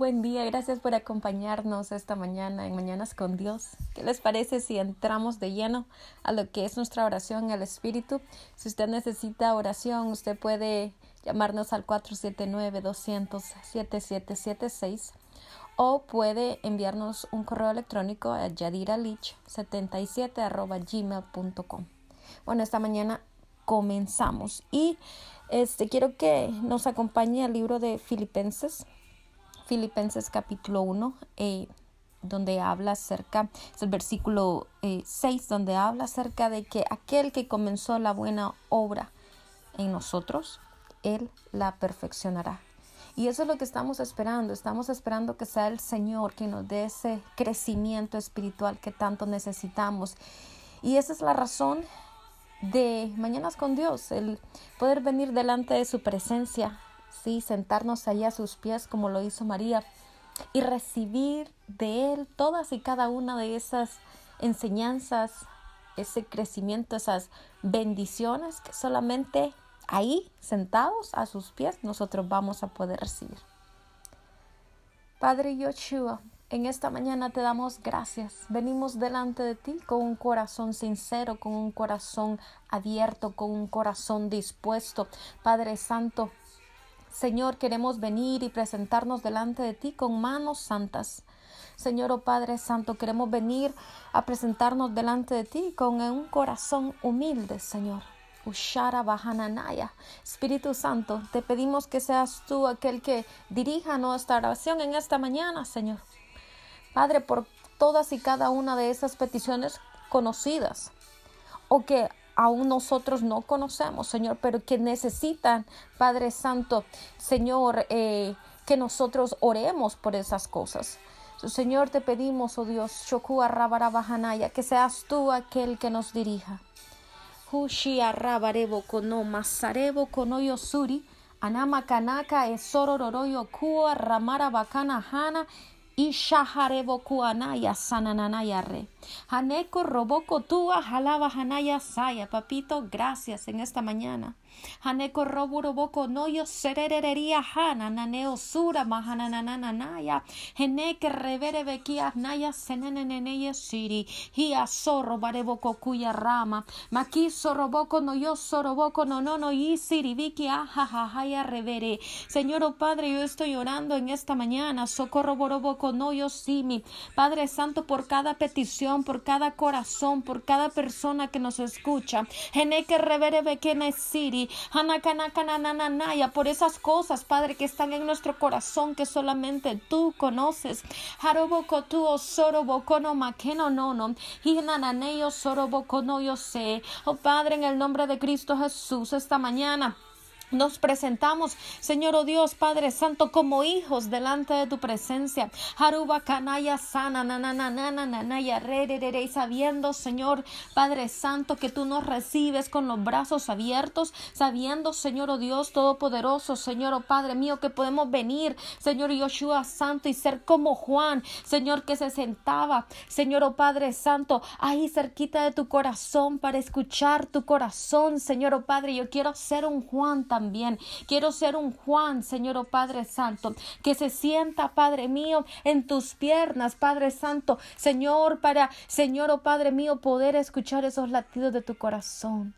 Buen día, gracias por acompañarnos esta mañana en Mañanas con Dios. ¿Qué les parece si entramos de lleno a lo que es nuestra oración el Espíritu? Si usted necesita oración, usted puede llamarnos al 479-200-7776 o puede enviarnos un correo electrónico a yadiralich77 Bueno, esta mañana comenzamos y este quiero que nos acompañe al libro de Filipenses Filipenses capítulo 1, eh, donde habla acerca, es el versículo 6, eh, donde habla acerca de que aquel que comenzó la buena obra en nosotros, Él la perfeccionará. Y eso es lo que estamos esperando. Estamos esperando que sea el Señor quien nos dé ese crecimiento espiritual que tanto necesitamos. Y esa es la razón de Mañanas con Dios, el poder venir delante de su presencia, sí, sentarnos allá a sus pies como lo hizo María y recibir de Él todas y cada una de esas enseñanzas, ese crecimiento, esas bendiciones que solamente ahí, sentados a sus pies, nosotros vamos a poder recibir. Padre Yoshua, en esta mañana te damos gracias. Venimos delante de ti con un corazón sincero, con un corazón abierto, con un corazón dispuesto. Padre Santo, Señor, queremos venir y presentarnos delante de ti con manos santas. Señor, oh Padre Santo, queremos venir a presentarnos delante de ti con un corazón humilde, Señor. Ushara Bahananaya. Espíritu Santo, te pedimos que seas tú aquel que dirija nuestra oración en esta mañana, Señor. Padre, por todas y cada una de esas peticiones conocidas o que aún nosotros no conocemos, Señor, pero que necesitan, Padre Santo, Señor, eh, que nosotros oremos por esas cosas. Señor, te pedimos, oh Dios, Shokua Rabarabahanaya, que seas tú aquel que nos dirija. Hushi Rabarebo kono Masarebo kono Yosuri, Anama Kanaka Esorororoyo Kua Ramara Bakana Hana Ishaharebo Kuanaya Sanananaya Re. Haneko Roboko Tua Jalaba Hanaya Saya. Papito, gracias en esta mañana. Haneko roburo boko noyo sererería hana naneo sura mahananananaya. Heneke revere bekia naya seneneneye siri. Hia sorro bareboko kuya rama. Maki soroboko no yo soroboko no no no y siri viki haya revere. Señor oh Padre, yo estoy orando en esta mañana. Socorro boroboko no yo simi. Padre Santo, por cada petición, por cada corazón, por cada persona que nos escucha. Heneke revere bekene siri por esas cosas, Padre, que están en nuestro corazón que solamente tú conoces. Haroboko tu no makeno nono, hinananeyo soroboko no yo sé. Oh Padre, en el nombre de Cristo Jesús, esta mañana. Nos presentamos, Señor oh Dios, Padre Santo, como hijos delante de tu presencia. Haruba canaya sana, nananana, re, sabiendo, Señor, Padre Santo, que tú nos recibes con los brazos abiertos, sabiendo, Señor oh Dios Todopoderoso, Señor oh Padre mío, que podemos venir, Señor Yoshua Santo, y ser como Juan, Señor, que se sentaba, Señor oh Padre Santo, ahí cerquita de tu corazón para escuchar tu corazón, Señor oh Padre. Yo quiero ser un Juan también también. Quiero ser un Juan, Señor oh Padre Santo, que se sienta, Padre mío, en tus piernas, Padre Santo, Señor, para, Señor oh Padre mío, poder escuchar esos latidos de tu corazón.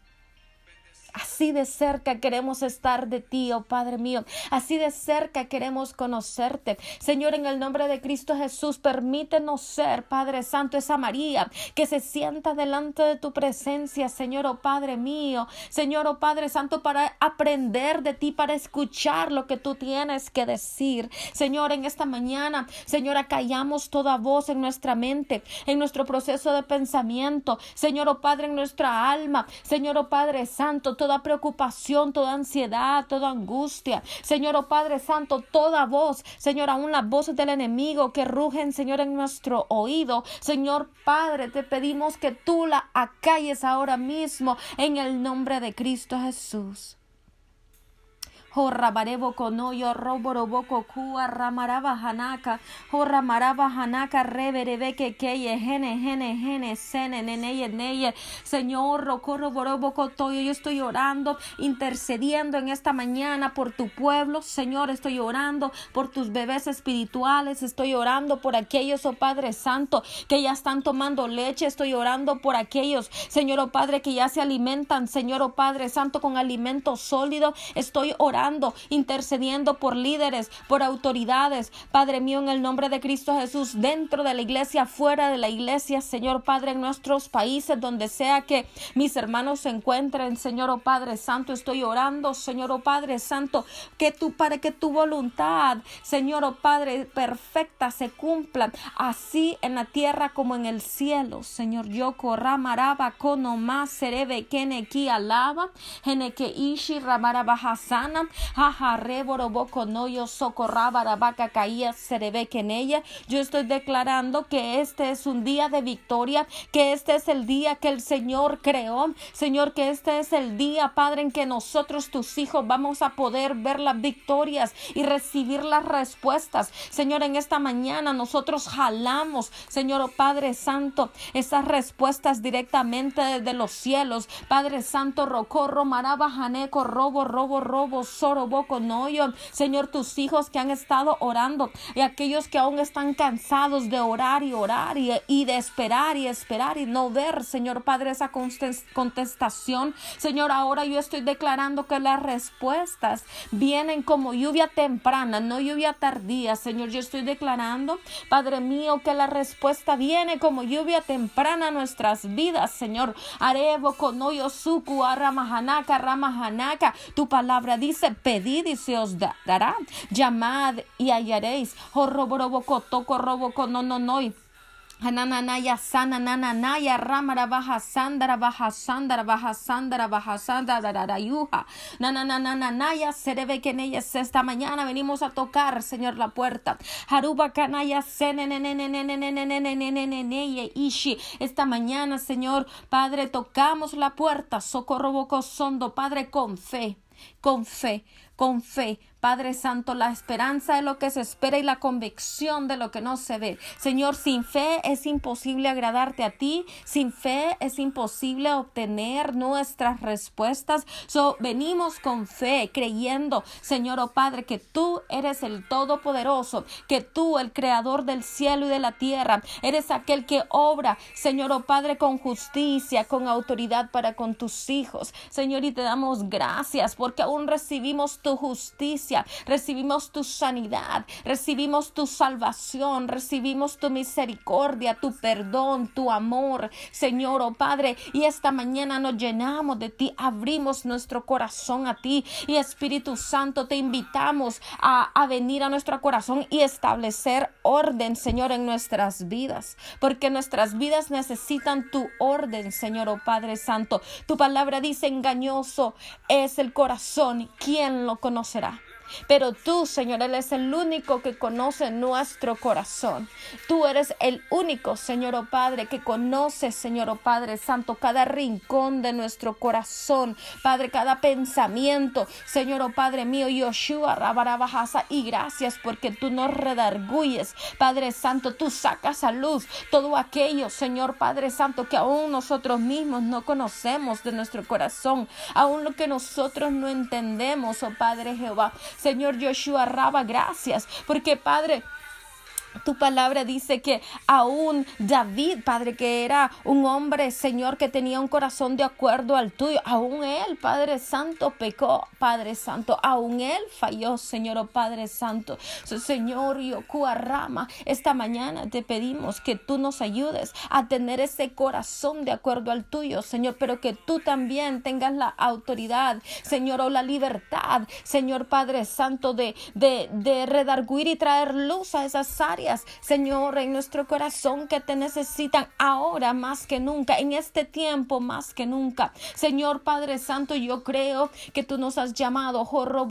Así de cerca queremos estar de ti, oh Padre mío. Así de cerca queremos conocerte. Señor, en el nombre de Cristo Jesús, permítenos ser, Padre Santo, esa María que se sienta delante de tu presencia, Señor, oh Padre mío. Señor, oh Padre Santo, para aprender de ti, para escuchar lo que tú tienes que decir. Señor, en esta mañana, Señor, acallamos toda voz en nuestra mente, en nuestro proceso de pensamiento. Señor, oh Padre, en nuestra alma. Señor, oh Padre Santo, toda preocupación, toda ansiedad, toda angustia. Señor, oh Padre Santo, toda voz, Señor, aún las voces del enemigo que rugen, Señor, en nuestro oído. Señor Padre, te pedimos que tú la acalles ahora mismo en el nombre de Cristo Jesús. Jorrabarebo conoyo, roboroboco cua, ramaraba hanaka, jorramaraba hanaka, reberebe keye, gene, gene, gene, sene, neneye, neye. Señor, rocorroboroboco toyo, yo estoy orando, intercediendo en esta mañana por tu pueblo. Señor, estoy orando por tus bebés espirituales, estoy orando por aquellos, oh Padre Santo, que ya están tomando leche, estoy orando por aquellos, Señor, oh Padre, que ya se alimentan, Señor, oh Padre Santo, con alimento sólido. Estoy orando, intercediendo por líderes, por autoridades, Padre mío, en el nombre de Cristo Jesús, dentro de la iglesia, fuera de la iglesia, Señor Padre, en nuestros países, donde sea que mis hermanos se encuentren, Señor, oh Padre Santo, estoy orando, Señor, oh Padre Santo, que tú, para que tu voluntad, Señor, oh Padre, perfecta se cumpla, así en la tierra como en el cielo, Señor, yo corra maraba kono más serebe kene ki alaba, gene que ishi ramaraba hasana, jaja reboro boko no yo socorraba rabaca caía serebe que en ella, yo estoy declarando que este es un día de victoria, que este es el día que el Señor creó, Señor, que este es el día, Padre, en que nosotros, tus hijos, vamos a poder ver las victorias y recibir las respuestas. Señor, en esta mañana nosotros jalamos, Señor oh Padre Santo, esas respuestas directamente desde los cielos. Padre Santo, rocorro, maraba, janeco, robo, robo, robo, soro, boco, noyo. Señor, tus hijos que han estado orando y aquellos que aún están cansados de orar y orar y, de esperar y esperar y no ver, Señor Padre, esa contestación. Señor, ahora yo estoy declarando que las respuestas vienen como lluvia temprana, no lluvia tardía. Señor, yo estoy declarando, Padre mío, que la respuesta viene como lluvia temprana a nuestras vidas, Señor. Arebo konoyo suku ramahanaka. Tu palabra dice, pedid y se os dará. Llamad y hallaréis. Horroborobo toco robo no no no. Hananaya sana nananaya ramara baja sandara baja sandara baja sandara baja sandara yuja. Nananananaya sereve que en ellas esta mañana venimos a tocar, Señor, la puerta. Haruba kanaya ishi. Esta mañana, Señor, Padre, tocamos la puerta. Socorro boco sondo, Padre, con fe, con fe, con fe Padre Santo, la esperanza de lo que se espera y la convicción de lo que no se ve. Señor, sin fe es imposible agradarte a ti, sin fe es imposible obtener nuestras respuestas. Venimos con fe, creyendo, Señor, oh Padre, que tú eres el Todopoderoso, que tú, el Creador del cielo y de la tierra, eres aquel que obra, Señor, oh Padre, con justicia, con autoridad para con tus hijos. Señor, y te damos gracias porque aún recibimos tu justicia recibimos tu sanidad, recibimos tu salvación, recibimos tu misericordia, tu perdón, tu amor, Señor, oh Padre, y esta mañana nos llenamos de ti, abrimos nuestro corazón a ti y Espíritu Santo te invitamos a, a venir a nuestro corazón y establecer orden, Señor, en nuestras vidas, porque nuestras vidas necesitan tu orden, Señor, oh Padre Santo. Tu palabra dice engañoso es el corazón, ¿quién lo conocerá? Pero tú, Señor, es el único que conoce nuestro corazón. Tú eres el único, Señor o oh Padre, que conoce, Señor o oh Padre Santo, cada rincón de nuestro corazón. Padre, cada pensamiento, Señor o oh Padre mío, Yoshua, Rabarabajasa, y gracias porque tú nos redarguyes. Padre Santo, tú sacas a luz todo aquello, Señor Padre Santo, que aún nosotros mismos no conocemos de nuestro corazón, aún lo que nosotros no entendemos, oh Padre Jehová. Señor Joshua Raba, gracias, porque Padre, tu palabra dice que aún David, Padre, que era un hombre, Señor, que tenía un corazón de acuerdo al tuyo, aún él, Padre Santo, pecó, Padre Santo, aún él falló, Señor, oh Padre Santo. Señor, Yokua Rama, esta mañana te pedimos que tú nos ayudes a tener ese corazón de acuerdo al tuyo, Señor, pero que tú también tengas la autoridad, Señor, o la libertad, Señor Padre Santo, de, de, de redarguir y traer luz a esas áreas Señor, en nuestro corazón que te necesitan ahora más que nunca, en este tiempo más que nunca. Señor Padre Santo, yo creo que tú nos has llamado, Jorro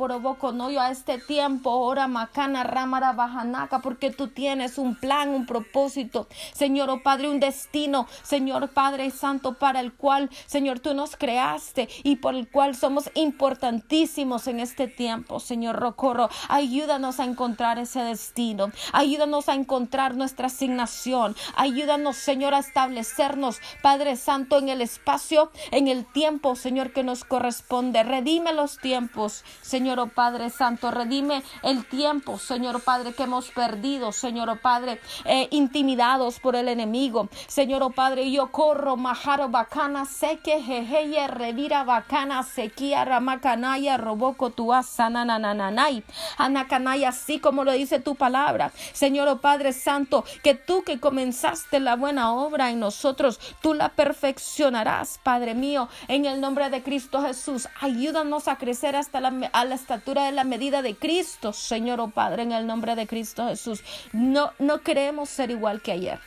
no yo a este tiempo, ora Macana, Ramara, Bajanaca, porque tú tienes un plan, un propósito, Señor, oh Padre, un destino, Señor Padre Santo, para el cual, Señor, tú nos creaste y por el cual somos importantísimos en este tiempo, Señor Rocorro. Ayúdanos a encontrar ese destino, ayúdanos a encontrar nuestra asignación, ayúdanos, Señor, a establecernos, Padre Santo, en el espacio, en el tiempo, Señor, que nos corresponde. Redime los tiempos, Señor, oh Padre Santo, redime el tiempo, Señor Padre, que hemos perdido, Señor oh Padre, eh, intimidados por el enemigo. Señor oh Padre, yo corro, majaro bacana, seque, jejeje, revira bacana, sequía, ramacanaya, roboco, tuasananananay, anacanaya, así como lo dice tu palabra. Señor Padre Santo, que tú que comenzaste la buena obra en nosotros, tú la perfeccionarás, Padre mío, en el nombre de Cristo Jesús. Ayúdanos a crecer hasta la, a la estatura de la medida de Cristo, Señor, oh Padre, en el nombre de Cristo Jesús. No, no queremos ser igual que ayer.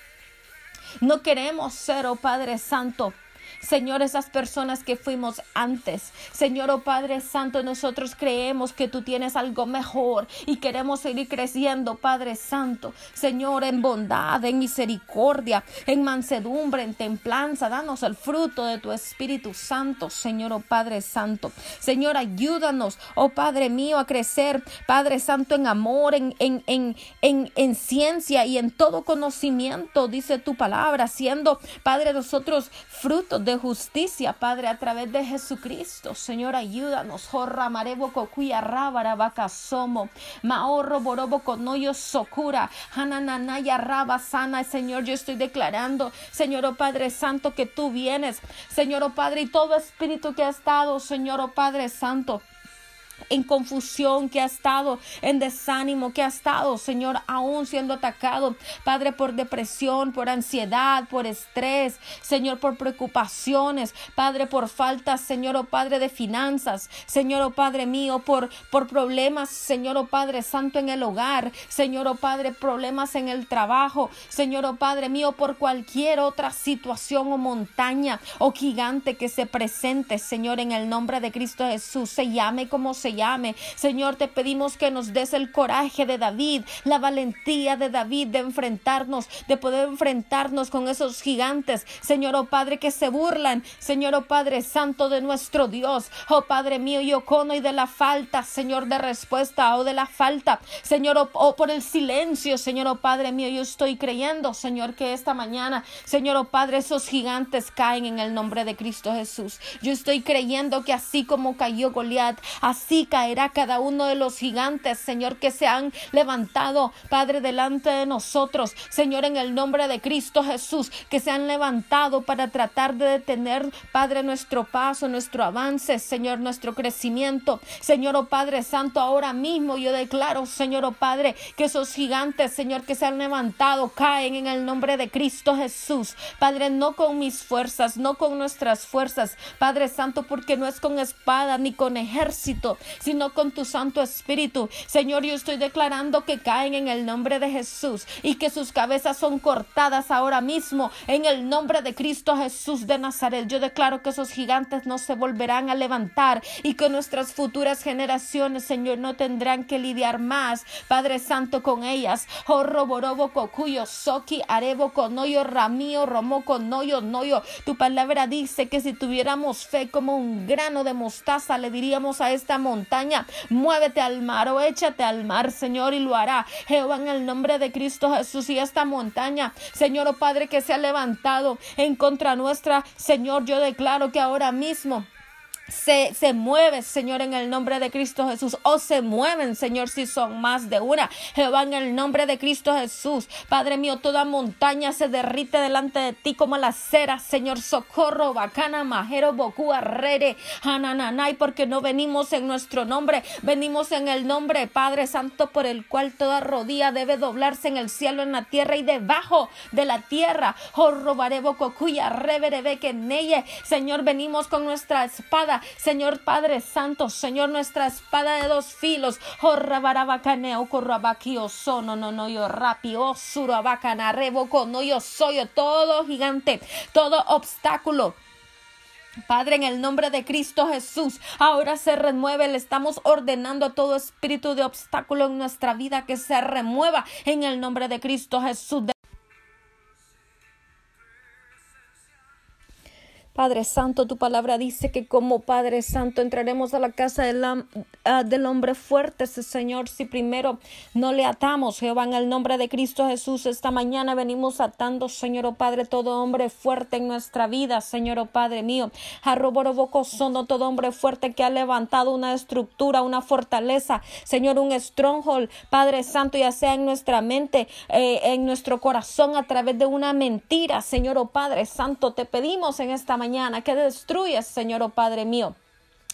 No queremos ser, oh Padre Santo, Señor, esas personas que fuimos antes. Señor, oh Padre Santo, nosotros creemos que tú tienes algo mejor y queremos seguir creciendo, Padre Santo. Señor, en bondad, en misericordia, en mansedumbre, en templanza. Danos el fruto de tu Espíritu Santo, Señor, oh Padre Santo. Señor, ayúdanos, oh Padre mío, a crecer, Padre Santo, en amor, en, en, en, en, en ciencia y en todo conocimiento, dice tu palabra, siendo, Padre, nosotros frutos de justicia, Padre, a través de Jesucristo. Señor, ayúdanos. Jorra marebo cocuya rábara vaca somo. Maorro borobo conoyo socura. Hanananaya raba sana. Señor, yo estoy declarando, Señor, oh Padre Santo, que tú vienes. Señor, oh Padre, y todo espíritu que ha estado, Señor, oh Padre Santo en confusión, que ha estado en desánimo, que ha estado, Señor, aún siendo atacado, Padre, por depresión, por ansiedad, por estrés, Señor, por preocupaciones, Padre, por falta, Señor, oh Padre, de finanzas, Señor, oh Padre mío, por, por problemas, Señor, oh Padre Santo, en el hogar, Señor, oh Padre, problemas en el trabajo, Señor, oh Padre mío, por cualquier otra situación o montaña o gigante que se presente, Señor, en el nombre de Cristo Jesús, se llame como se llame. Señor, te pedimos que nos des el coraje de David, la valentía de David de enfrentarnos, de poder enfrentarnos con esos gigantes. Señor, oh Padre, que se burlan. Señor, oh Padre Santo de nuestro Dios. Oh Padre mío, y cono y de la falta, Señor, de respuesta o de la falta. Señor, oh, oh, por el silencio, Señor, oh Padre mío, yo estoy creyendo, Señor, que esta mañana, Señor, oh Padre, esos gigantes caen en el nombre de Cristo Jesús. Yo estoy creyendo que así como cayó Goliat, así caerá cada uno de los gigantes, Señor, que se han levantado, Padre, delante de nosotros, Señor, en el nombre de Cristo Jesús, que se han levantado para tratar de detener, Padre, nuestro paso, nuestro avance, Señor, nuestro crecimiento. Señor, oh Padre Santo, ahora mismo yo declaro, Señor, oh Padre, que esos gigantes, Señor, que se han levantado, caen en el nombre de Cristo Jesús. Padre, no con mis fuerzas, no con nuestras fuerzas, Padre Santo, porque no es con espada ni con ejército, sino con tu Santo Espíritu. Señor, yo estoy declarando que caen en el nombre de Jesús y que sus cabezas son cortadas ahora mismo en el nombre de Cristo Jesús de Nazaret. Yo declaro que esos gigantes no se volverán a levantar y que nuestras futuras generaciones, Señor, no tendrán que lidiar más, Padre Santo, con ellas. Oh, roborobo, cocuyo, soki, arebo, conoyo, ramío, romo, conoyo, noyo. Tu palabra dice que si tuviéramos fe como un grano de mostaza, le diríamos a esta montaña, muévete al mar o échate al mar, Señor, y lo hará. Jehová, en el nombre de Cristo Jesús y esta montaña, Señor, oh Padre, que se ha levantado en contra nuestra, Señor, yo declaro que ahora mismo se, se mueve, Señor, en el nombre de Cristo Jesús. O se mueven, Señor, si son más de una. Jehová, en el nombre de Cristo Jesús. Padre mío, toda montaña se derrite delante de ti como la cera, Señor. Socorro, bacana, majero, boku, arrere, hanananay, porque no venimos en nuestro nombre, venimos en el nombre, Padre Santo, por el cual toda rodilla debe doblarse en el cielo, en la tierra y debajo de la tierra. Oh, robaré bococuya, reverebe que neye. Señor, venimos con nuestra espada Señor Padre Santo, Señor, nuestra espada de dos filos. Jorrabarabacaneo, corrabaquio, sono, no, no, yo rapio, surabacana, revoco, no, yo soy todo gigante, todo obstáculo Padre, en el nombre de Cristo Jesús, ahora se remueve, le estamos ordenando a todo espíritu de obstáculo en nuestra vida que se remueva en el nombre de Cristo Jesús. Padre Santo, tu palabra dice que como Padre Santo entraremos a la casa ah, del, hombre fuerte, Señor, si primero no le atamos, Jehová, en el nombre de Cristo Jesús, esta mañana venimos atando, Señor, oh Padre, todo hombre fuerte en nuestra vida, Señor, oh Padre mío, sono, todo hombre fuerte que ha levantado una estructura, una fortaleza, Señor, un stronghold, Padre Santo, ya sea en nuestra mente, eh, en nuestro corazón, a través de una mentira, Señor, oh Padre Santo, te pedimos en esta mañana mañana, que destruyas, Señor, oh Padre mío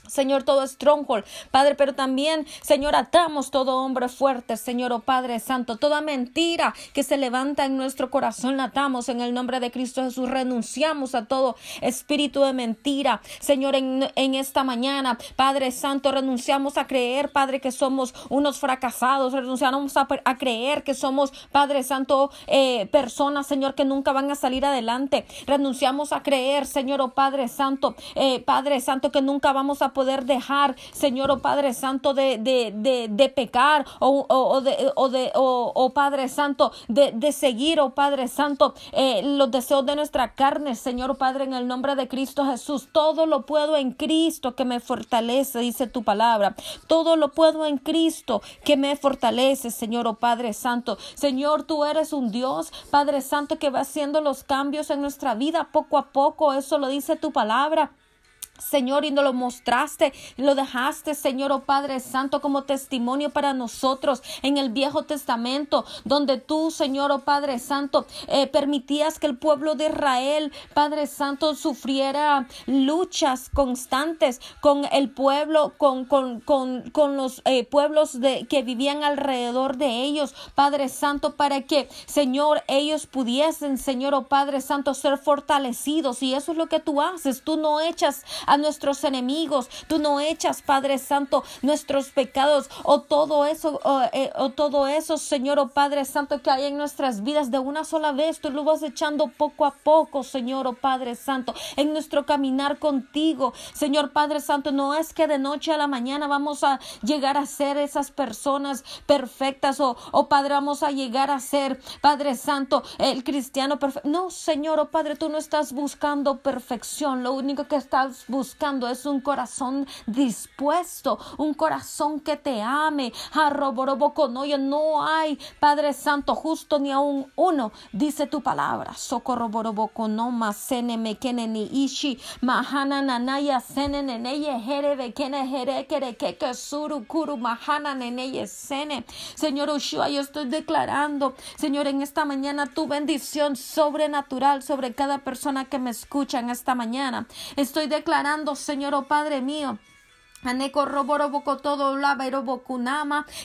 Señor, todo stronghold, Padre, pero también, Señor, atamos todo hombre fuerte, Señor, oh Padre Santo, toda mentira que se levanta en nuestro corazón, la atamos en el nombre de Cristo Jesús, renunciamos a todo espíritu de mentira, Señor, en, esta mañana, Padre Santo, renunciamos a creer, Padre, que somos unos fracasados, renunciamos a, creer que somos, Padre Santo, eh, personas, Señor, que nunca van a salir adelante, renunciamos a creer, Señor, oh Padre Santo, eh, Padre Santo, que nunca vamos a poder dejar, Señor, o oh Padre Santo, de, de, de, pecar o, o, de, o, de, o, Padre Santo, de, de seguir, oh Padre Santo, eh, los deseos de nuestra carne, Señor, Padre, en el nombre de Cristo Jesús. Todo lo puedo en Cristo que me fortalece, dice tu palabra. Todo lo puedo en Cristo que me fortalece, Señor, oh Padre Santo. Señor, tú eres un Dios, Padre Santo, que va haciendo los cambios en nuestra vida poco a poco. Eso lo dice tu palabra. Señor, y nos lo mostraste, lo dejaste, Señor, oh Padre Santo, como testimonio para nosotros en el Viejo Testamento, donde tú, Señor, oh Padre Santo, eh, permitías que el pueblo de Israel, Padre Santo, sufriera luchas constantes con el pueblo, con, con, con, con los eh, pueblos de, que vivían alrededor de ellos, Padre Santo, para que, Señor, ellos pudiesen, Señor, oh Padre Santo, ser fortalecidos. Y eso es lo que tú haces. Tú no echas a nuestros enemigos. Tú no echas, Padre Santo, nuestros pecados o todo eso, eh, o, todo eso, Señor, o oh Padre Santo, que hay en nuestras vidas de una sola vez. Tú lo vas echando poco a poco, Señor, o Padre Santo, en nuestro caminar contigo. Señor Padre Santo, no es que de noche a la mañana vamos a llegar a ser esas personas perfectas o, o Padre, vamos a llegar a ser, Padre Santo, el cristiano perfecto. No, Señor, o oh Padre, tú no estás buscando perfección. Lo único que estás buscando buscando es un corazón dispuesto, un corazón que te ame. No hay Padre Santo justo ni aún uno, dice tu palabra. Ishi mahana nanaya kuru sene. Señor Ushua, yo estoy declarando, Señor, en esta mañana tu bendición sobrenatural sobre cada persona que me escucha en esta mañana. Estoy declarando Señor, oh Padre mío, todo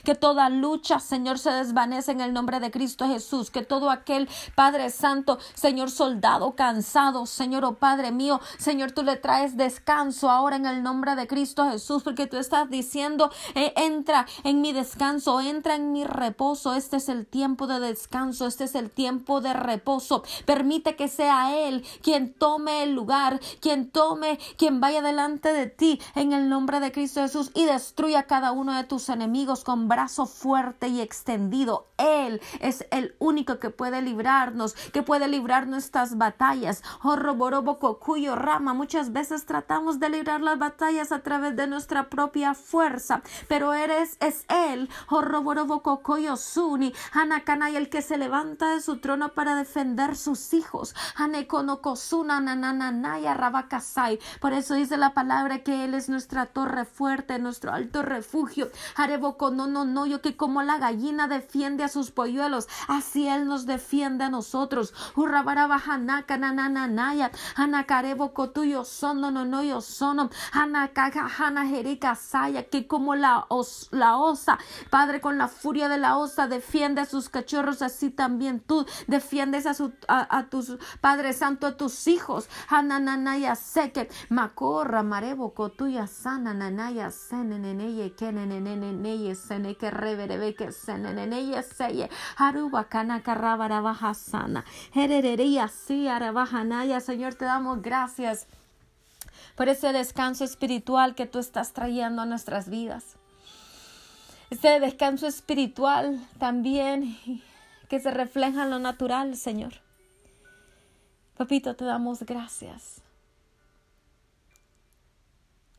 que toda lucha, Señor, se desvanece en el nombre de Cristo Jesús, que todo aquel Padre Santo, Señor soldado cansado, Señor, oh Padre mío, Señor, tú le traes descanso ahora en el nombre de Cristo Jesús, porque tú estás diciendo, eh, entra en mi descanso, entra en mi reposo, este es el tiempo de descanso, este es el tiempo de reposo, permite que sea Él quien tome el lugar, quien tome, quien vaya delante de ti en el nombre de Cristo Jesús y destruya a cada uno de tus enemigos con brazo fuerte y extendido. Él es el único que puede librarnos, que puede librar nuestras batallas. Oh, cuyo rama. Muchas veces tratamos de librar las batallas a través de nuestra propia fuerza, pero eres es Él. Oh, cuyo suni. y el que se levanta de su trono para defender sus hijos. Hanekonokosuna nanananaya rabakasai. Por eso dice la palabra que Él es nuestra torre torre fuerte, nuestro alto refugio. Hareboco, no, no, no, yo que como la gallina defiende a sus polluelos, así Él nos defiende a nosotros. Hurrabarabajanaka, nananaya, anacareboco tuyo sono, no, no, yo sono, anakaja, jerika, saya, que como la, osa, Padre, con la furia de la osa, defiende a sus cachorros, así también tú defiendes a, su, a, tus, Padre Santo, a tus hijos. Hananaya seke, macorra, mareboco tuya sana, seye, haruba, kana, sana, Señor, te damos gracias por ese descanso espiritual que tú estás trayendo a nuestras vidas. Ese descanso espiritual también que se refleja en lo natural, Señor. Papito, te damos gracias.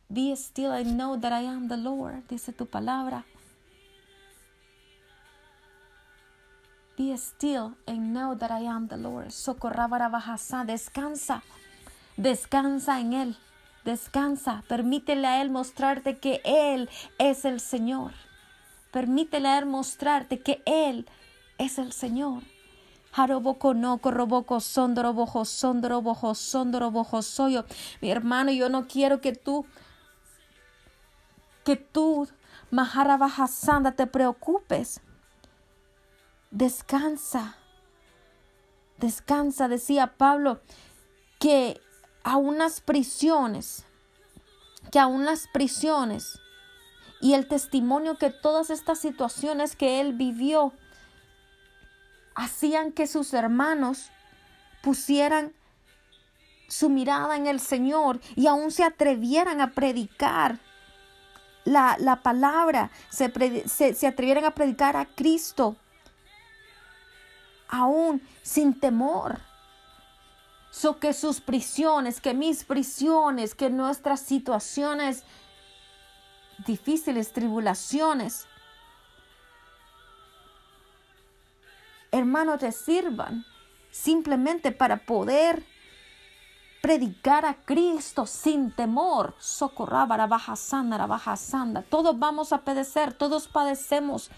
Be still and know that I am the Lord, dice tu palabra. Be still and know that I am the Lord. Socorrabara bajasa, descansa, descansa en Él, descansa, permítele a Él mostrarte que Él es el Señor. Permítele a Él mostrarte que Él es el Señor. Haroboko no, corroboco, sondorobojo, sondorobojo, sondorobojo, soyo. Mi hermano, yo no quiero que tú, que tú, Maharabajasanda, te preocupes. Descansa. Descansa, decía Pablo, que a unas prisiones, que a unas prisiones y el testimonio que todas estas situaciones que él vivió hacían que sus hermanos pusieran su mirada en el Señor y aún se atrevieran a predicar la, la palabra, se, se, atrevieran a predicar a Cristo, aún sin temor. So que sus prisiones, que mis prisiones, que nuestras situaciones difíciles, tribulaciones, hermano, te sirvan simplemente para poder predicar a Cristo sin temor. Socorraba, baja sanda, baja sanda. Todos vamos a padecer, todos padecemos.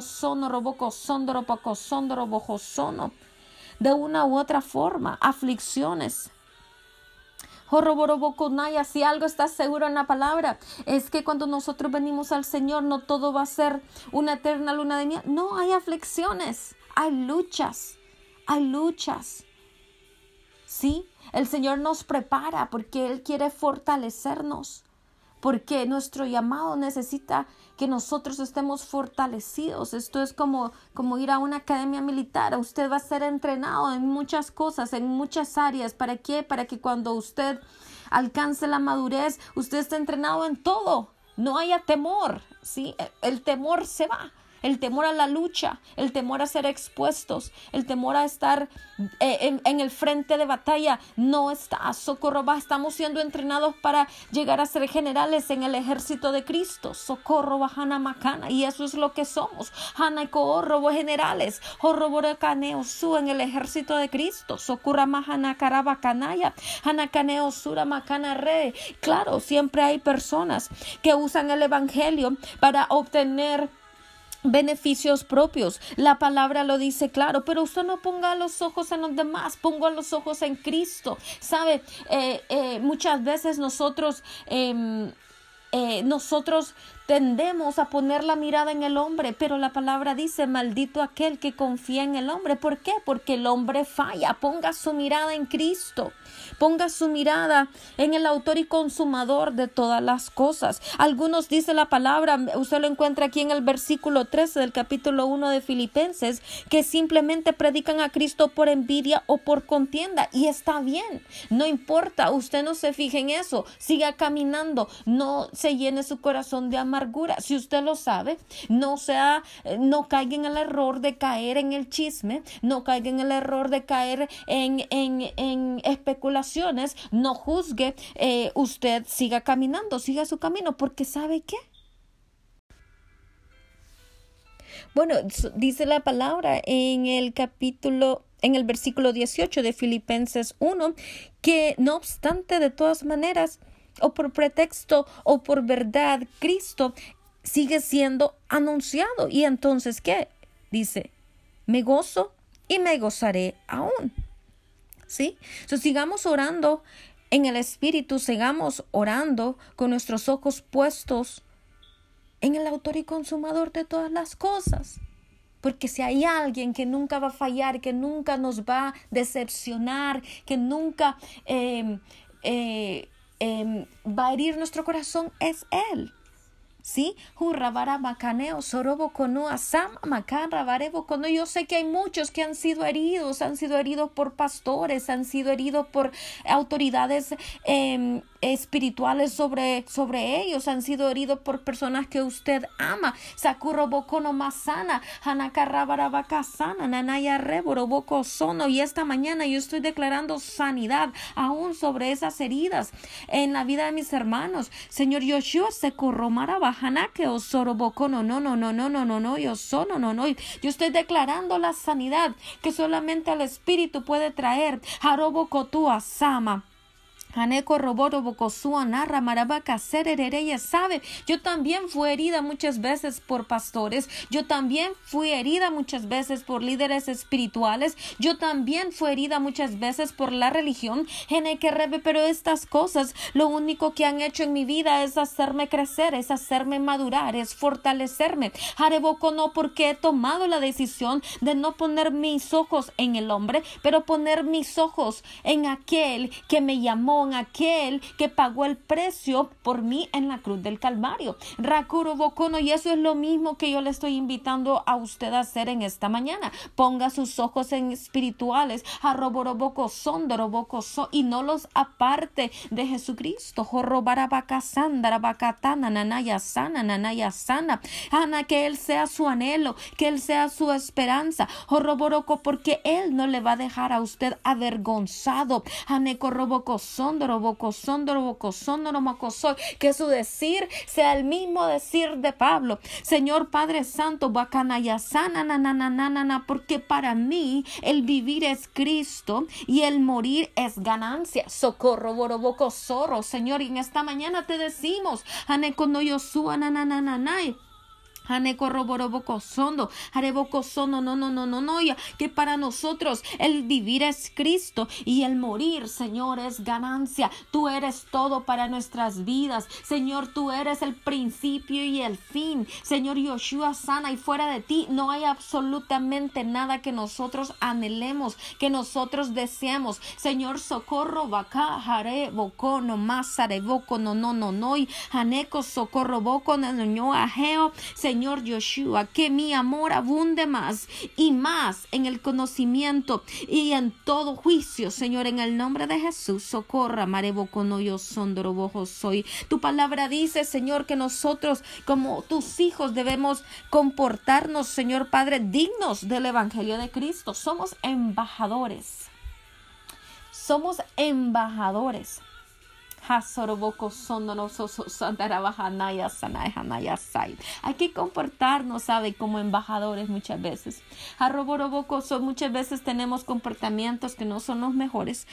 sono, roboco sono, poco sono, bojo sono. De una u otra forma, aflicciones. Si algo está seguro en la palabra, es que cuando nosotros venimos al Señor, no todo va a ser una eterna luna de miel. No, hay aflicciones, hay luchas, hay luchas. Sí, el Señor nos prepara porque Él quiere fortalecernos porque nuestro llamado necesita que nosotros estemos fortalecidos. Esto es como, como ir a una academia militar. Usted va a ser entrenado en muchas cosas, en muchas áreas. ¿Para qué? Para que cuando usted alcance la madurez, usted esté entrenado en todo. No haya temor, ¿sí? El temor se va el temor a la lucha, el temor a ser expuestos, el temor a estar eh, en, el frente de batalla, no está. Socorro, estamos siendo entrenados para llegar a ser generales en el ejército de Cristo. Socorro, bajana macana, y eso es lo que somos. Hana y robo generales, caneo su en el ejército de Cristo. Socorra mahana carabacanaya, caneo sura macana re. Claro, siempre hay personas que usan el evangelio para obtener beneficios propios. La palabra lo dice claro, pero usted no ponga los ojos en los demás, ponga los ojos en Cristo. Sabe, eh, eh, muchas veces nosotros, em, eh, nosotros Tendemos a poner la mirada en el hombre, pero la palabra dice, maldito aquel que confía en el hombre. ¿Por qué? Porque el hombre falla. Ponga su mirada en Cristo. Ponga su mirada en el autor y consumador de todas las cosas. Algunos dice la palabra, usted lo encuentra aquí en el versículo 13 del capítulo 1 de Filipenses, que simplemente predican a Cristo por envidia o por contienda. Y está bien, no importa, usted no se fije en eso, siga caminando, no se llene su corazón de amargura. Si usted lo sabe, no sea, no caiga en el error de caer en el chisme, no caiga en el error de caer en, en, no juzgue, eh, usted siga caminando, siga su camino, porque ¿sabe qué? Bueno, dice la palabra en el capítulo, en el versículo 18 de Filipenses 1, que no obstante, de todas maneras, o por pretexto o por verdad, Cristo sigue siendo anunciado. Y entonces, ¿qué? Dice, me gozo y me gozaré aún. ¿Sí? So, sigamos orando en el Espíritu, sigamos orando con nuestros ojos puestos en el autor y consumador de todas las cosas. Porque si hay alguien que nunca va a fallar, que nunca nos va a decepcionar, que nunca em, eh, em, va a herir nuestro corazón, es Él. ¿Sí? macaneo, sorobo kono asam macanra barebo kono. Yo sé que hay muchos que han sido heridos, han sido heridos por pastores, han sido heridos por autoridades eh, espirituales sobre, sobre ellos, han sido heridos por personas que usted ama. Sakuro Bokono Masana, Hanakarrabarabakasana, Nanaya Reboro Boko Sono. Y esta mañana yo estoy declarando sanidad aún sobre esas heridas en la vida de mis hermanos. Señor Yoshua, Sekuromara Bajanake Osoro Bokono. No, no, no, no, no, no, no, yo sono, no, no. Yo estoy declarando la sanidad que solamente el Espíritu puede traer. Harobo Kotua Sama. Haneko Roboro Bokosua Narra Marabaka Serereye sabe, yo también fui herida muchas veces por pastores, yo también fui herida muchas veces por líderes espirituales, yo también fui herida muchas veces por la religión, Rebe, pero estas cosas lo único que han hecho en mi vida es hacerme crecer, es hacerme madurar, es fortalecerme. Hareboko no porque he tomado la decisión de no poner mis ojos en el hombre, pero poner mis ojos en aquel que me llamó aquel que pagó el precio por mí en la cruz del Calvario. Rakuro Bocono, y eso es lo mismo que yo le estoy invitando a usted a hacer en esta mañana. Ponga sus ojos en espirituales, a Roboroboco Sondoroboco y no los aparte de Jesucristo. Jorrobarabacasandara Nanaya Sana, Nanaya Sana. Ana, que Él sea su anhelo, que Él sea su esperanza. Jorroboroco, porque Él no le va a dejar a usted avergonzado. Aneco que su decir sea el mismo decir de Pablo. Señor Padre Santo, porque para mí el vivir es Cristo y el morir es ganancia. Socorro, boroboco, zorro, Señor, y en esta mañana te decimos, roboroboco sondo, sondo, no, no, no, no, no, que para nosotros el vivir es Cristo y el morir, Señor, es ganancia. Tú eres todo para nuestras vidas. Señor, tú eres el principio y el fin. Señor Yoshua sana y fuera de ti no hay absolutamente nada que nosotros anhelemos, que nosotros deseamos. Señor, socorro, vaca, jare, boco, no más, boco, no, no, no, no, y haneco, socorro, boco, no, no, ajeo. Señor Yoshua, que mi amor abunde más y más en el conocimiento y en todo juicio, Señor, en el nombre de Jesús, socorra, marebo yo sondorobojo soy. Tu palabra dice, Señor, que nosotros como tus hijos debemos comportarnos, Señor Padre, dignos del Evangelio de Cristo. Somos embajadores. Somos embajadores. Hay que comportarnos, ¿sabe? Como embajadores muchas veces. muchas veces tenemos comportamientos que no son los mejores.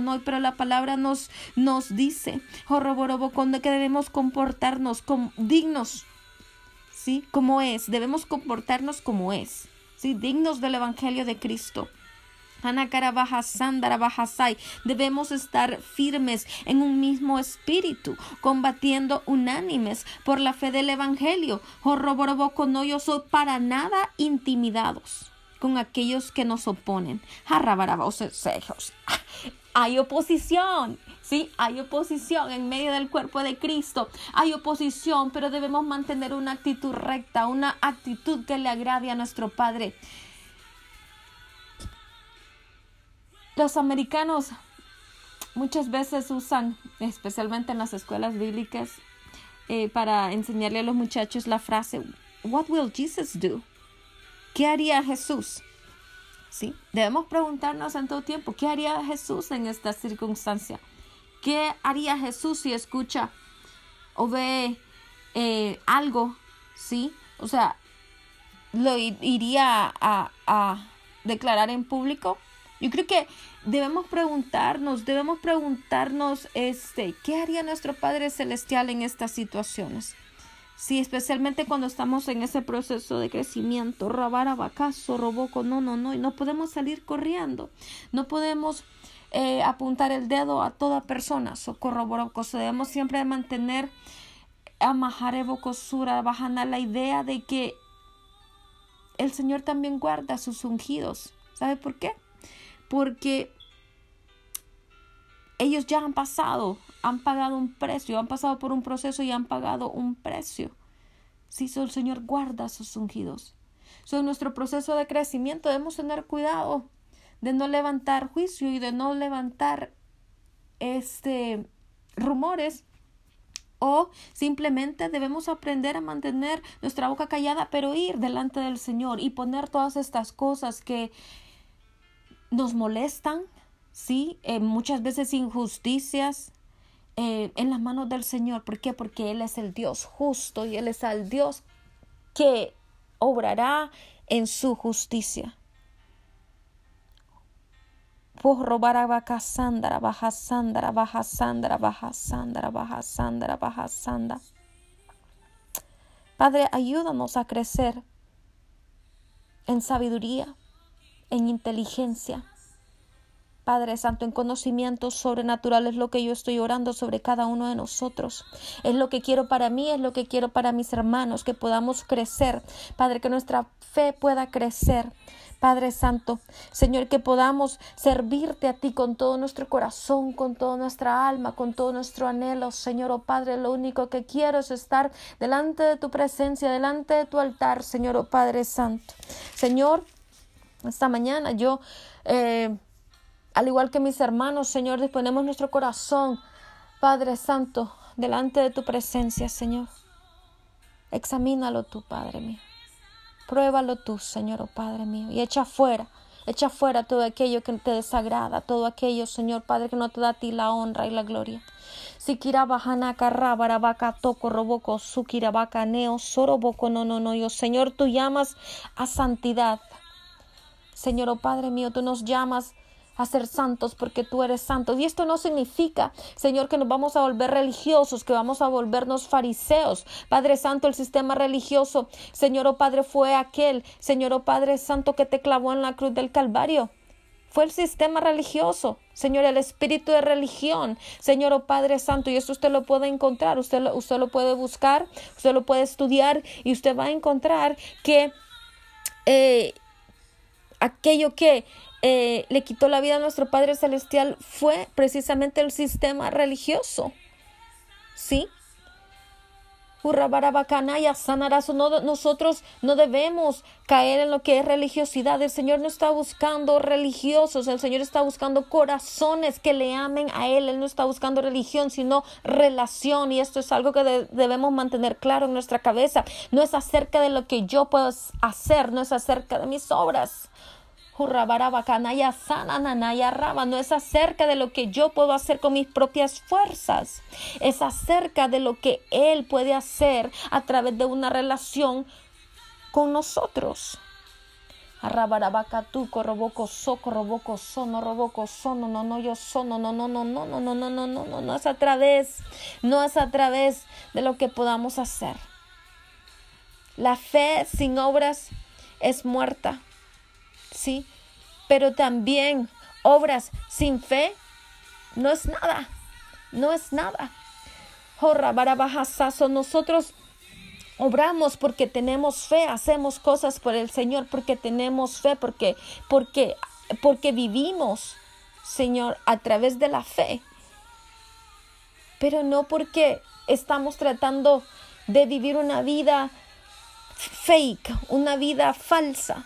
No, pero la palabra nos, nos dice, que debemos comportarnos como dignos, ¿sí? Como es, debemos comportarnos como es, ¿sí? Dignos del Evangelio de Cristo. Debemos estar firmes en un mismo espíritu, combatiendo unánimes por la fe del Evangelio. No yo soy para nada intimidados con aquellos que nos oponen. Hay oposición, sí, hay oposición en medio del cuerpo de Cristo. Hay oposición, pero debemos mantener una actitud recta, una actitud que le agrade a nuestro Padre. Los americanos muchas veces usan, especialmente en las escuelas bíblicas, eh, para enseñarle a los muchachos la frase, What will Jesus do? ¿Qué haría Jesús? ¿Sí? Debemos preguntarnos en todo tiempo, ¿qué haría Jesús en esta circunstancia? ¿Qué haría Jesús si escucha o ve eh, algo? ¿Sí? O sea, ¿lo iría a declarar en público? Yo creo que debemos preguntarnos, debemos preguntarnos, este, ¿qué haría nuestro Padre Celestial en estas situaciones? Sí, especialmente cuando estamos en ese proceso de crecimiento, robar abacazo, roboco, no, no, no, y no podemos salir corriendo, no podemos eh, apuntar el dedo a toda persona, socorro, boroco, debemos siempre mantener amajare bocosura, bajando la idea de que el Señor también guarda sus ungidos. ¿Sabe por qué? Porque ellos ya han pasado, han pagado un precio, han pasado por un proceso y han pagado un precio. Si sí, el Señor guarda sus ungidos. Sobre nuestro proceso de crecimiento debemos tener cuidado de no levantar juicio y de no levantar este rumores o simplemente debemos aprender a mantener nuestra boca callada, pero ir delante del Señor y poner todas estas cosas que nos molestan, ¿sí? Eh, muchas veces injusticias eh, en las manos del Señor. ¿Por qué? Porque Él es el Dios justo y Él es el Dios que obrará en su justicia. Por robar a baja sandara, baja sandara, baja sandara, baja sandara, baja sandara, baja sandara. Padre, ayúdanos a crecer en sabiduría, en inteligencia. Padre Santo, en conocimiento sobrenatural es lo que yo estoy orando sobre cada uno de nosotros. Es lo que quiero para mí, es lo que quiero para mis hermanos, que podamos crecer. Padre, que nuestra fe pueda crecer. Padre Santo, Señor, que podamos servirte a ti con todo nuestro corazón, con toda nuestra alma, con todo nuestro anhelo. Señor, oh Padre, lo único que quiero es estar delante de tu presencia, delante de tu altar, Señor, oh Padre Santo. Señor, esta mañana yo, eh, al igual que mis hermanos, Señor, disponemos nuestro corazón, Padre Santo, delante de tu presencia, Señor. Examínalo tú, Padre mío. Pruébalo tú, Señor, oh Padre mío, y echa fuera, echa fuera todo aquello que te desagrada, todo aquello, Señor Padre, que no te da a ti la honra y la gloria. Señor, tú llamas a santidad, Señor, oh Padre mío, tú nos llamas a ser santos porque tú eres santo. Y esto no significa, Señor, que nos vamos a volver religiosos, que vamos a volvernos fariseos. Padre Santo, el sistema religioso, Señor, oh Padre, fue aquel, Señor, oh Padre Santo, que te clavó en la cruz del Calvario. Fue el sistema religioso, Señor, el espíritu de religión, Señor, oh Padre Santo, y eso usted lo puede encontrar, usted lo, usted lo puede buscar, usted lo puede estudiar y usted va a encontrar que eh, aquello que eh, le quitó la vida a nuestro Padre Celestial fue precisamente el sistema religioso. ¿Sí? No, nosotros no debemos caer en lo que es religiosidad. El Señor no está buscando religiosos, el Señor está buscando corazones que le amen a Él. Él no está buscando religión, sino relación. Y esto es algo que debemos mantener claro en nuestra cabeza. No es acerca de lo que yo puedo hacer, no es acerca de mis obras. No es acerca de lo que yo puedo hacer con mis propias fuerzas. Es acerca de lo que Él puede hacer a través de una relación con nosotros. Arrabarabacatuco, roboco, soco, roboco, sono, roboco, sono, no, no, yo sono, no, no, no, no, no, no, no, no, no, no, no es a través, no es a través de lo que podamos hacer. La fe sin obras es muerta. ¿Sí? Pero también obras sin fe no es nada, no es nada. Jorra, nosotros obramos porque tenemos fe, hacemos cosas por el Señor porque tenemos fe, porque, porque, porque vivimos, Señor, a través de la fe. Pero no porque estamos tratando de vivir una vida fake, una vida falsa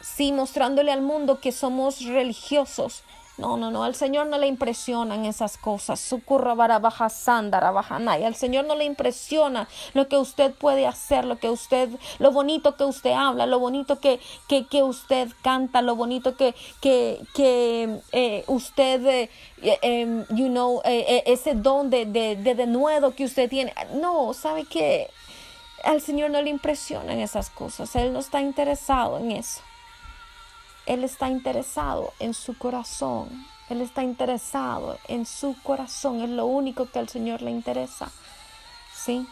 sí, mostrándole al mundo que somos religiosos. No, no, no, al Señor no le impresionan esas cosas. Sucurra baja sandara y al Señor no le impresiona lo que usted puede hacer, lo que usted, lo bonito que usted habla, lo bonito que, que, que usted canta, lo bonito que, que, que eh, usted, eh, em, you know, eh, ese don de, de, de denuedo que usted tiene. No, ¿sabe qué? Al Señor no le impresionan esas cosas. Él no está interesado en eso. Él está interesado en su corazón. Él está interesado en su corazón. Es lo único que al Señor le interesa. ¿Sí?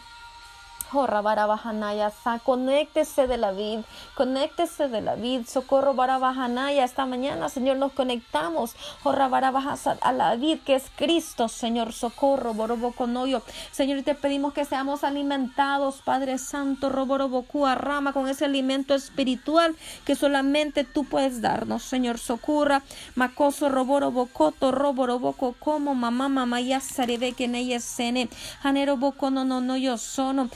Conéctese de la vid, conéctese de la vid, socorro barabajanaya. Esta mañana, Señor, nos conectamos a la vid que es Cristo, Señor, socorro, boroboconoyo. Señor, te pedimos que seamos alimentados, Padre Santo, roborobocu, rama con ese alimento espiritual que solamente tú puedes darnos, Señor, socorra, macoso, roborobocoto, roboroboco, como mamá, mamá, ya sarebe que en ella sene, janero boco, no, no, no, yo sono.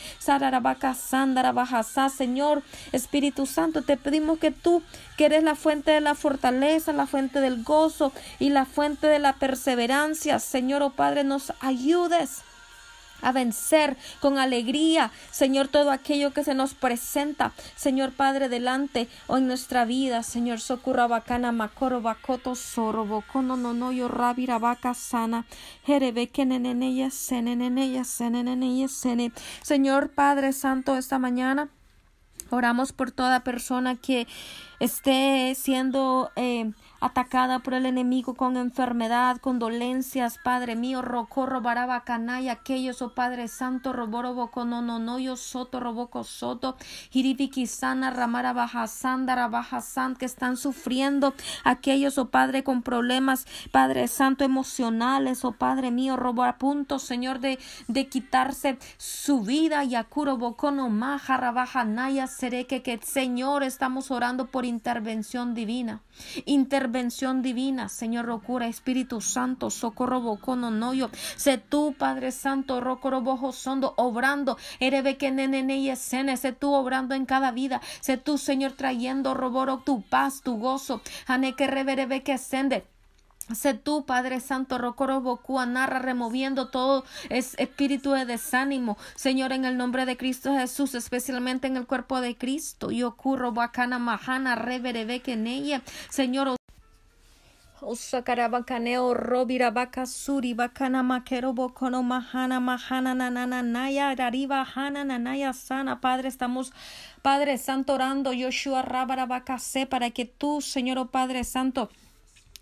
Señor Espíritu Santo, te pedimos que tú, que eres la fuente de la fortaleza, la fuente del gozo y la fuente de la perseverancia, Señor, oh Padre, nos ayudes a vencer con alegría, Señor, todo aquello que se nos presenta, Señor Padre, delante o en nuestra vida, Señor, socorra bacana, macoro, bacoto, soro, bocono, no, no, yo, rabira, vaca, sana, jerebe, que ella, sene. Señor Padre Santo, esta mañana oramos por toda persona que esté siendo eh, atacada por el enemigo con enfermedad, con dolencias, Padre mío, rocorro barabacanay, aquellos, oh Padre Santo, roborobo no yo soto, roboco soto, sana, ramara bajasandara bajasan, que están sufriendo, aquellos, oh Padre, con problemas, Padre Santo, emocionales, oh Padre mío, robo a punto, Señor, de, de quitarse su vida, yakuro bocono maja, rabajanaya, seré que, que, Señor, estamos orando por intervención divina, intervención intervención divina, Señor Rocura, Espíritu Santo, socorro bocono noyo, sé tú, Padre Santo, bojo sondo, obrando, erebe que nene escena, sé tú obrando en cada vida, sé tú, Señor, trayendo roboro tu paz, tu gozo, ane que ascende. Sé tú, Padre Santo, Rocoro narra removiendo todo espíritu de desánimo, Señor, en el nombre de Cristo Jesús, especialmente en el cuerpo de Cristo. Y ocurro bacana mahana reverebe que en Señor. Osakarabakaneo robirabaka suri bakana makero bokono mahana mahana nanana naya rariba hana nanaya sana. Padre estamos Padre Santo orando Yoshua rabarabakase para que tú Señor oh Padre Santo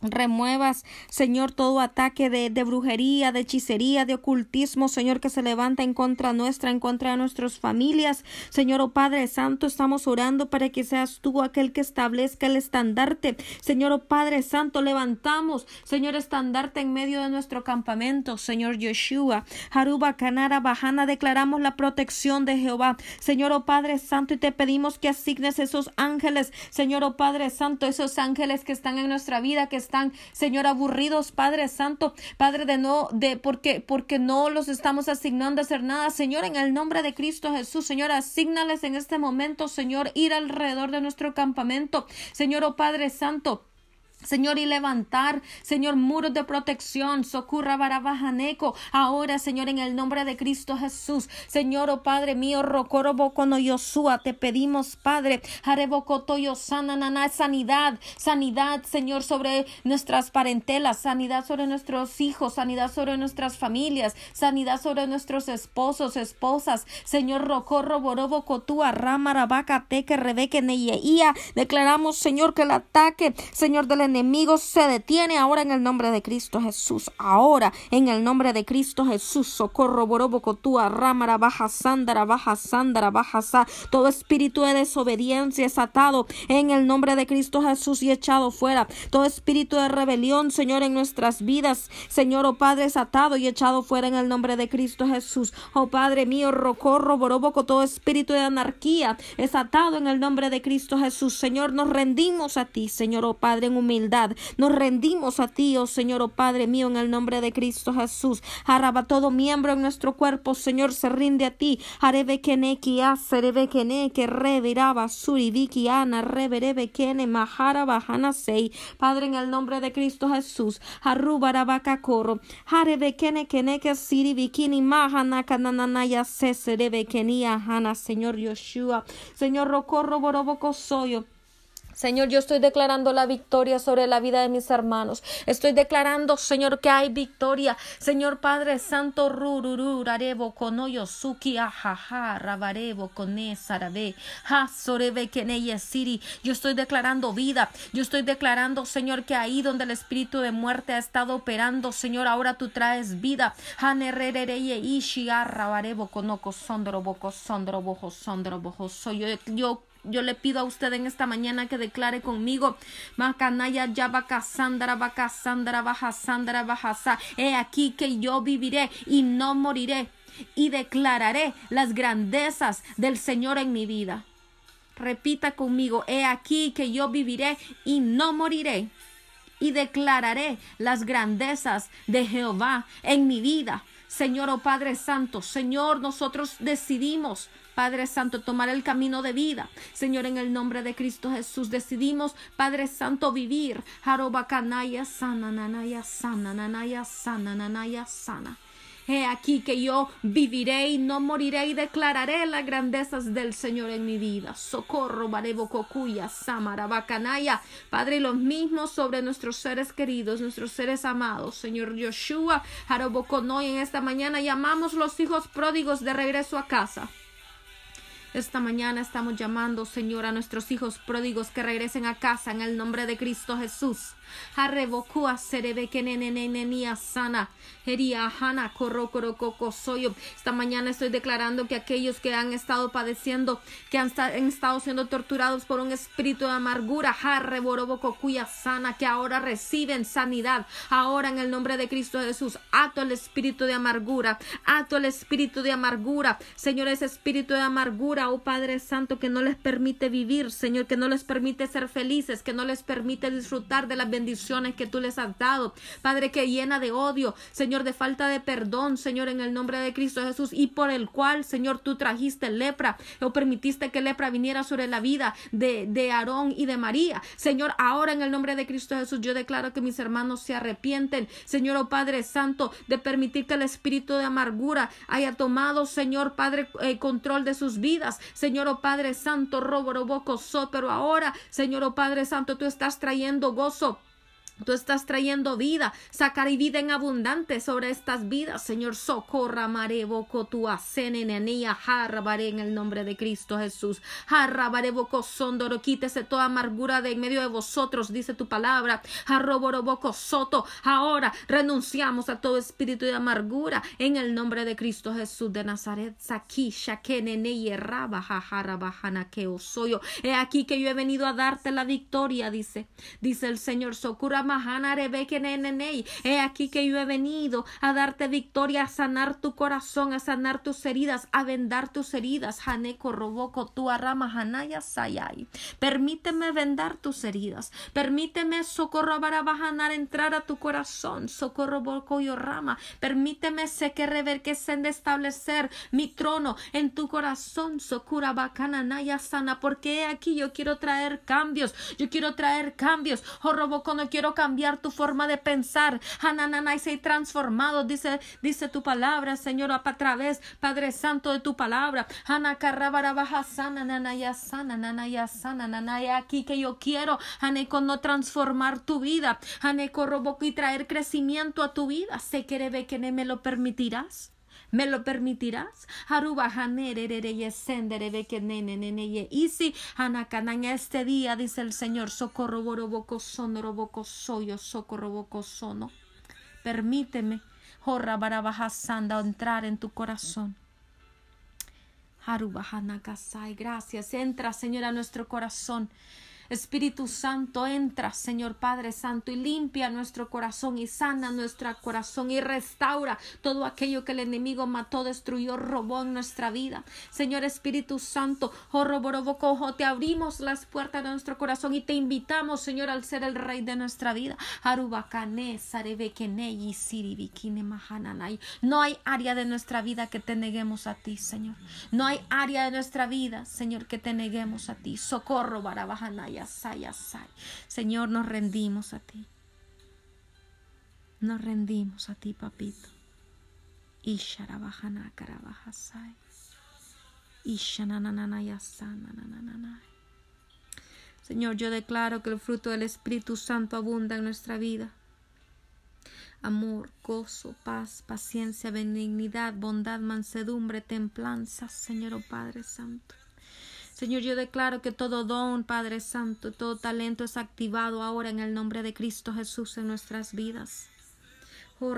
Remuevas, Señor, todo ataque de, de, brujería, de hechicería, de ocultismo, Señor, que se levanta en contra nuestra, en contra de nuestras familias. Señor, oh Padre Santo, estamos orando para que seas tú aquel que establezca el estandarte. Señor, oh Padre Santo, levantamos, Señor, estandarte en medio de nuestro campamento, Señor Yeshua. Haruba, Canara, Bajana, declaramos la protección de Jehová. Señor, oh Padre Santo, y te pedimos que asignes esos ángeles, Señor, oh Padre Santo, esos ángeles que están en nuestra vida, que Señor, aburridos, Padre Santo, Padre de no, de porque, porque no los estamos asignando a hacer nada, Señor, en el nombre de Cristo Jesús, Señor, asignales en este momento, Señor, ir alrededor de nuestro campamento, Señor, oh Padre Santo. Señor, y levantar, Señor, muros de protección, socurra barabajaneco, ahora, Señor, en el nombre de Cristo Jesús, Señor, oh Padre mío, rocorobo con Yosua, te pedimos, Padre, harebocotoyo sananana, sanidad, sanidad, Señor, sobre nuestras parentelas, sanidad sobre nuestros hijos, sanidad sobre nuestras familias, sanidad sobre nuestros esposos, esposas, Señor, rocorro borobo cotua, ramarabaca, teque, rebeque, neyeía, declaramos, Señor, que el ataque, Señor, del enemigo se detiene ahora en el nombre de Cristo Jesús. Ahora en el nombre de Cristo Jesús. Socorro, borobocotúa, rámara, baja, sándara, baja, sándara, baja, sa. Todo espíritu de desobediencia es atado en el nombre de Cristo Jesús y echado fuera. Todo espíritu de rebelión, Señor, en nuestras vidas, Señor, oh Padre, es atado y echado fuera en el nombre de Cristo Jesús. Oh Padre mío, rocorro, boroboco, todo espíritu de anarquía es atado en el nombre de Cristo Jesús. Señor, nos rendimos a ti, Señor, oh Padre, en humildad nos rendimos a ti, oh Señor, oh Padre mío, en el nombre de Cristo Jesús. Araba todo miembro en nuestro cuerpo, Señor, se rinde a ti. Arebe keneki aserebe keneke reviraba suribiki ana reverebe kene mahara bahana sei. Padre, en el nombre de Cristo Jesús. Arrubarabaka coro. Harebe kene keneke siribikini mahana kanananaya seserebe kenia hana, Señor Yoshua. Señor, rocorro boroboko soyo. Señor, yo estoy declarando la victoria sobre la vida de mis hermanos. Estoy declarando, Señor, que hay victoria. Señor Padre Santo, rururu, rarebo konoyo suki ajaja, rabarebo kone sarabe, ha sorebe siri. Yo estoy declarando vida. Yo estoy declarando, Señor, que ahí donde el espíritu de muerte ha estado operando, Señor, ahora tú traes vida. Hanerereye ishi rabarebo konoko sondro boko sondro bojo sondro bojo. Soy yo, yo yo le pido a usted en esta mañana que declare conmigo, Macanaya sandra sandra baja sandra. He aquí que yo viviré y no moriré y declararé las grandezas del Señor en mi vida. Repita conmigo, he aquí que yo viviré y no moriré y declararé las grandezas de Jehová en mi vida. Señor, oh Padre Santo, Señor, nosotros decidimos Padre Santo, tomar el camino de vida. Señor, en el nombre de Cristo Jesús, decidimos, Padre Santo, vivir. Sana, nanaya sana, nanaya sana, nanaya sana. He aquí que yo viviré y no moriré y declararé las grandezas del Señor en mi vida. Socorro, Barebo Cocuya, Samara, Bacanaya. Padre, los mismos sobre nuestros seres queridos, nuestros seres amados. Señor Yoshua, Haroboconoy, en esta mañana llamamos los hijos pródigos de regreso a casa. Esta mañana estamos llamando, Señor, a nuestros hijos pródigos que regresen a casa en el nombre de Cristo Jesús. Sana. Esta mañana estoy declarando que aquellos que han estado padeciendo, que han, estado siendo torturados por un espíritu de amargura, sana, que ahora reciben sanidad. Ahora en el nombre de Cristo Jesús, ato el espíritu de amargura, ato el espíritu de amargura. Señor, ese espíritu de amargura, oh Padre Santo, que no les permite vivir, Señor, que no les permite ser felices, que no les permite disfrutar de las bendiciones que tú les has dado. Padre, que llena de odio, Señor, de falta de perdón, Señor, en el nombre de Cristo Jesús, y por el cual, Señor, tú trajiste lepra o permitiste que lepra viniera sobre la vida de, de Aarón y de María. Señor, ahora en el nombre de Cristo Jesús, yo declaro que mis hermanos se arrepienten, Señor, oh Padre Santo, de permitir que el espíritu de amargura haya tomado, Señor, Padre, eh, control de sus vidas. Señor, oh Padre Santo, robo, robo, so, pero ahora, Señor, oh Padre Santo, tú estás trayendo gozo Tú estás trayendo vida, sacar y vida en abundante sobre estas vidas, Señor. Socorra, marebo, tu nenía, jarrabaré en el nombre de Cristo Jesús. Jarrabaré, sondoro, quítese toda amargura de en medio de vosotros, dice tu palabra. Jarroboroboco, soto. Ahora renunciamos a todo espíritu de amargura en el nombre de Cristo Jesús de Nazaret. Saki, shakenene, raba, que soy yo. He aquí que yo he venido a darte la victoria, dice. Dice el Señor, socorra He aquí que yo he venido a darte victoria, a sanar tu corazón, a sanar tus heridas, a vendar tus heridas. Haneko roboco tu arama hanaya. Permíteme vendar tus heridas. Permíteme socorro barabajanar entrar a tu corazón. Socorro boco yo rama. Permíteme sé que rever que de establecer mi trono en tu corazón. Socura bacana naya sana. Porque aquí yo quiero traer cambios. Yo quiero traer cambios. Oh roboco no quiero cambiar tu forma de pensar. y se transformado, dice, dice tu palabra, Señor, a través, Padre Santo, de tu palabra. aquí que yo quiero, con no transformar tu vida. Haneco robo y traer crecimiento a tu vida. Ver que me lo permitirás. ¿Me lo permitirás? Y si en este día, dice el Señor, socorro boroboco sono, roboco soyo, socorro boco sono. Permíteme, jorra barabajasanda, entrar en tu corazón. Gracias. Entra, Señor, a nuestro corazón. Espíritu Santo, entra, Señor Padre Santo, y limpia nuestro corazón y sana nuestro corazón y restaura todo aquello que el enemigo mató, destruyó, robó en nuestra vida. Señor Espíritu Santo, oh, te abrimos las puertas de nuestro corazón y te invitamos, Señor, al ser el Rey de nuestra vida. No hay área de nuestra vida que te neguemos a ti, Señor. No hay área de nuestra vida, Señor, que te neguemos a ti. Socorro, Barabajanaya. Señor, nos rendimos a ti. Nos rendimos a ti, papito. Isharabajana Señor, yo declaro que el fruto del Espíritu Santo abunda en nuestra vida. Amor, gozo, paz, paciencia, benignidad, bondad, mansedumbre, templanza, Señor oh Padre Santo. Señor, yo declaro que todo don, Padre Santo, todo talento es activado ahora en el nombre de Cristo Jesús en nuestras vidas. Oh,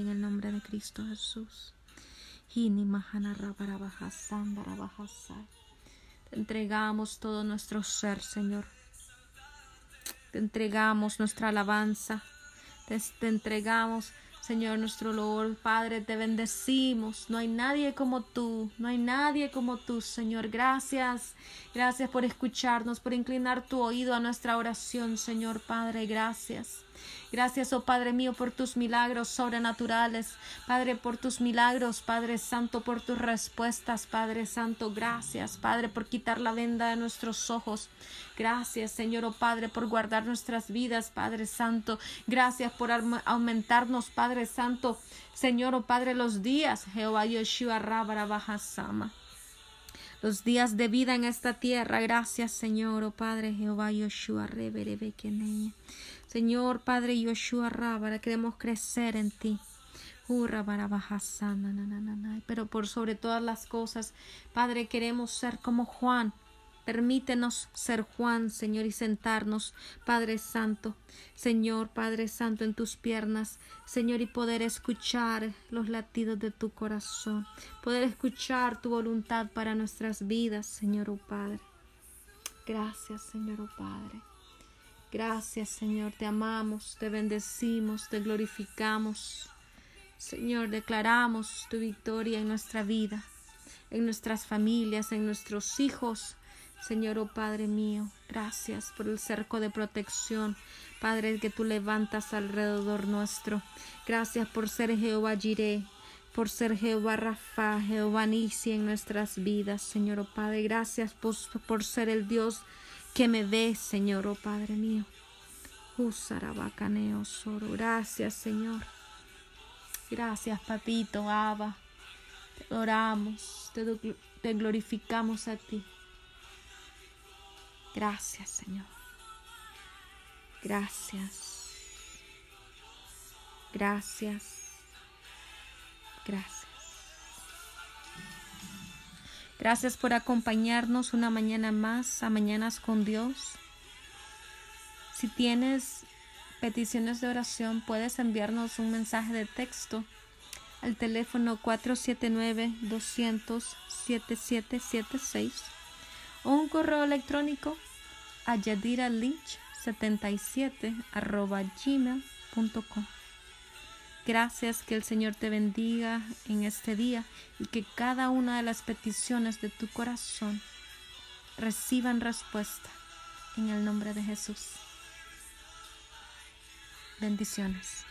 en el nombre de Cristo Jesús. Te entregamos todo nuestro ser, Señor. Te entregamos nuestra alabanza. Te entregamos Señor nuestro Lord, Padre, te bendecimos. No hay nadie como tú, no hay nadie como tú, Señor. Gracias, gracias por escucharnos, por inclinar tu oído a nuestra oración, Señor Padre. Gracias. Gracias, oh Padre mío, por tus milagros sobrenaturales. Padre, por tus milagros, Padre Santo, por tus respuestas, Padre Santo. Gracias, Padre, por quitar la venda de nuestros ojos. Gracias, Señor, oh Padre, por guardar nuestras vidas, Padre Santo. Gracias por aumentarnos, Padre Santo. Señor, oh Padre, los días. Jehová Yoshua Sama los días de vida en esta tierra. Gracias, Señor, oh Padre Jehová Yoshua Señor Padre Yoshua Rábara, queremos crecer en ti. Pero por sobre todas las cosas, Padre, queremos ser como Juan. Permítenos ser Juan, Señor, y sentarnos, Padre Santo, Señor, Padre Santo, en tus piernas, Señor, y poder escuchar los latidos de tu corazón, poder escuchar tu voluntad para nuestras vidas, Señor, oh Padre. Gracias, Señor, oh Padre. Gracias, Señor, te amamos, te bendecimos, te glorificamos. Señor, declaramos tu victoria en nuestra vida, en nuestras familias, en nuestros hijos. Señor, oh Padre mío, gracias por el cerco de protección, Padre, que tú levantas alrededor nuestro. Gracias por ser Jehová Jireh, por ser Jehová Rafa, Jehová Nisi en nuestras vidas, Señor, oh Padre. Gracias por, por ser el Dios que me ve, Señor, oh Padre mío. Usarabacaneo soro. Gracias, Señor. Gracias, Papito, Abba. Te adoramos, te, te glorificamos a ti. Gracias, Señor. Gracias. Gracias. Gracias. Gracias por acompañarnos una mañana más a Mañanas con Dios. Si tienes peticiones de oración, puedes enviarnos un mensaje de texto al teléfono 479-200-7776 o un correo electrónico a yadiralich77 gmail.com. Gracias, que el Señor te bendiga en este día y que cada una de las peticiones de tu corazón reciban respuesta en el nombre de Jesús. Bendiciones.